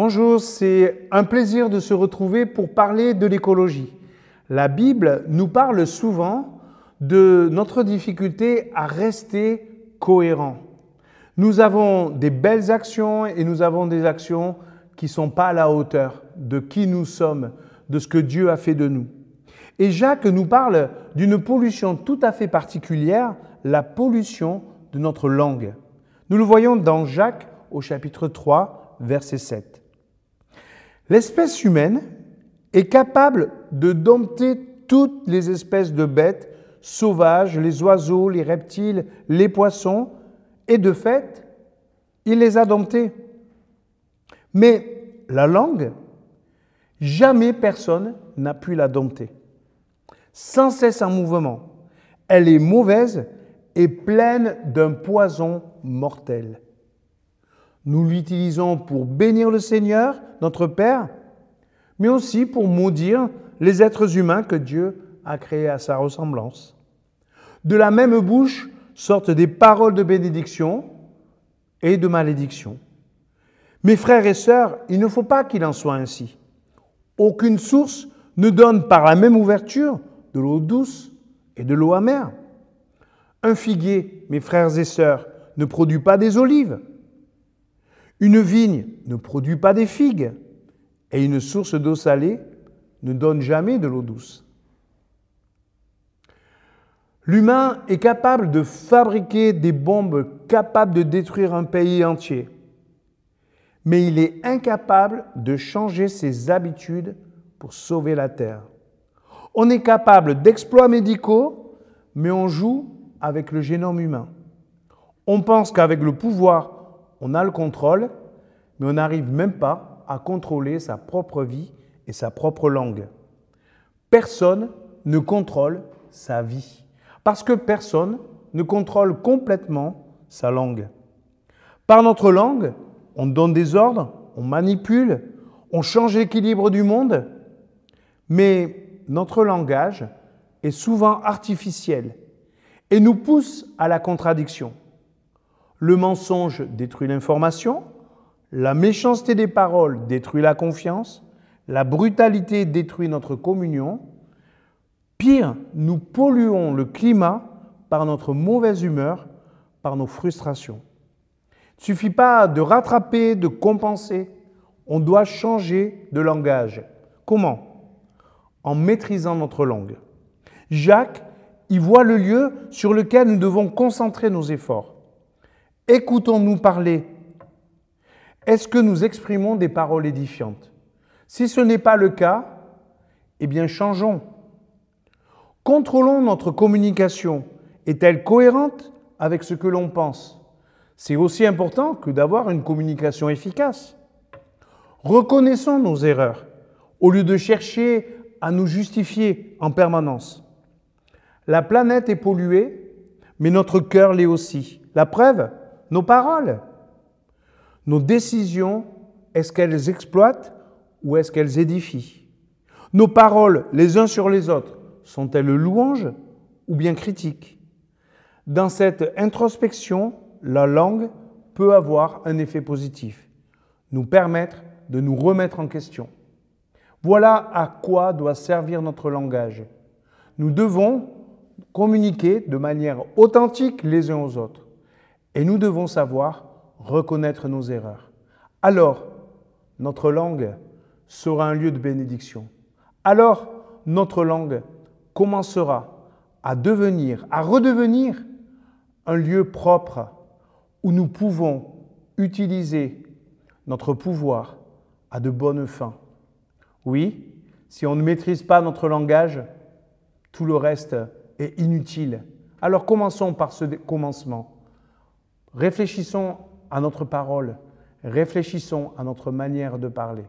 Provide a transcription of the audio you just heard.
Bonjour, c'est un plaisir de se retrouver pour parler de l'écologie. La Bible nous parle souvent de notre difficulté à rester cohérent. Nous avons des belles actions et nous avons des actions qui ne sont pas à la hauteur de qui nous sommes, de ce que Dieu a fait de nous. Et Jacques nous parle d'une pollution tout à fait particulière, la pollution de notre langue. Nous le voyons dans Jacques au chapitre 3, verset 7. L'espèce humaine est capable de dompter toutes les espèces de bêtes sauvages, les oiseaux, les reptiles, les poissons, et de fait, il les a domptés. Mais la langue, jamais personne n'a pu la dompter. Sans cesse en mouvement, elle est mauvaise et pleine d'un poison mortel. Nous l'utilisons pour bénir le Seigneur, notre Père, mais aussi pour maudire les êtres humains que Dieu a créés à sa ressemblance. De la même bouche sortent des paroles de bénédiction et de malédiction. Mes frères et sœurs, il ne faut pas qu'il en soit ainsi. Aucune source ne donne par la même ouverture de l'eau douce et de l'eau amère. Un figuier, mes frères et sœurs, ne produit pas des olives. Une vigne ne produit pas des figues. Et une source d'eau salée ne donne jamais de l'eau douce. L'humain est capable de fabriquer des bombes capables de détruire un pays entier, mais il est incapable de changer ses habitudes pour sauver la Terre. On est capable d'exploits médicaux, mais on joue avec le génome humain. On pense qu'avec le pouvoir, on a le contrôle, mais on n'arrive même pas à contrôler sa propre vie et sa propre langue. Personne ne contrôle sa vie, parce que personne ne contrôle complètement sa langue. Par notre langue, on donne des ordres, on manipule, on change l'équilibre du monde, mais notre langage est souvent artificiel et nous pousse à la contradiction. Le mensonge détruit l'information, la méchanceté des paroles détruit la confiance, la brutalité détruit notre communion. Pire, nous polluons le climat par notre mauvaise humeur, par nos frustrations. Il ne suffit pas de rattraper, de compenser. On doit changer de langage. Comment? En maîtrisant notre langue. Jacques y voit le lieu sur lequel nous devons concentrer nos efforts. Écoutons-nous parler est-ce que nous exprimons des paroles édifiantes? Si ce n'est pas le cas, eh bien changeons. Contrôlons notre communication. Est-elle cohérente avec ce que l'on pense? C'est aussi important que d'avoir une communication efficace. Reconnaissons nos erreurs au lieu de chercher à nous justifier en permanence. La planète est polluée, mais notre cœur l'est aussi. La preuve, nos paroles. Nos décisions, est-ce qu'elles exploitent ou est-ce qu'elles édifient? Nos paroles, les uns sur les autres, sont-elles louanges ou bien critiques? Dans cette introspection, la langue peut avoir un effet positif, nous permettre de nous remettre en question. Voilà à quoi doit servir notre langage. Nous devons communiquer de manière authentique les uns aux autres. Et nous devons savoir reconnaître nos erreurs. Alors, notre langue sera un lieu de bénédiction. Alors, notre langue commencera à devenir, à redevenir un lieu propre où nous pouvons utiliser notre pouvoir à de bonnes fins. Oui, si on ne maîtrise pas notre langage, tout le reste est inutile. Alors commençons par ce commencement. Réfléchissons à notre parole, réfléchissons à notre manière de parler.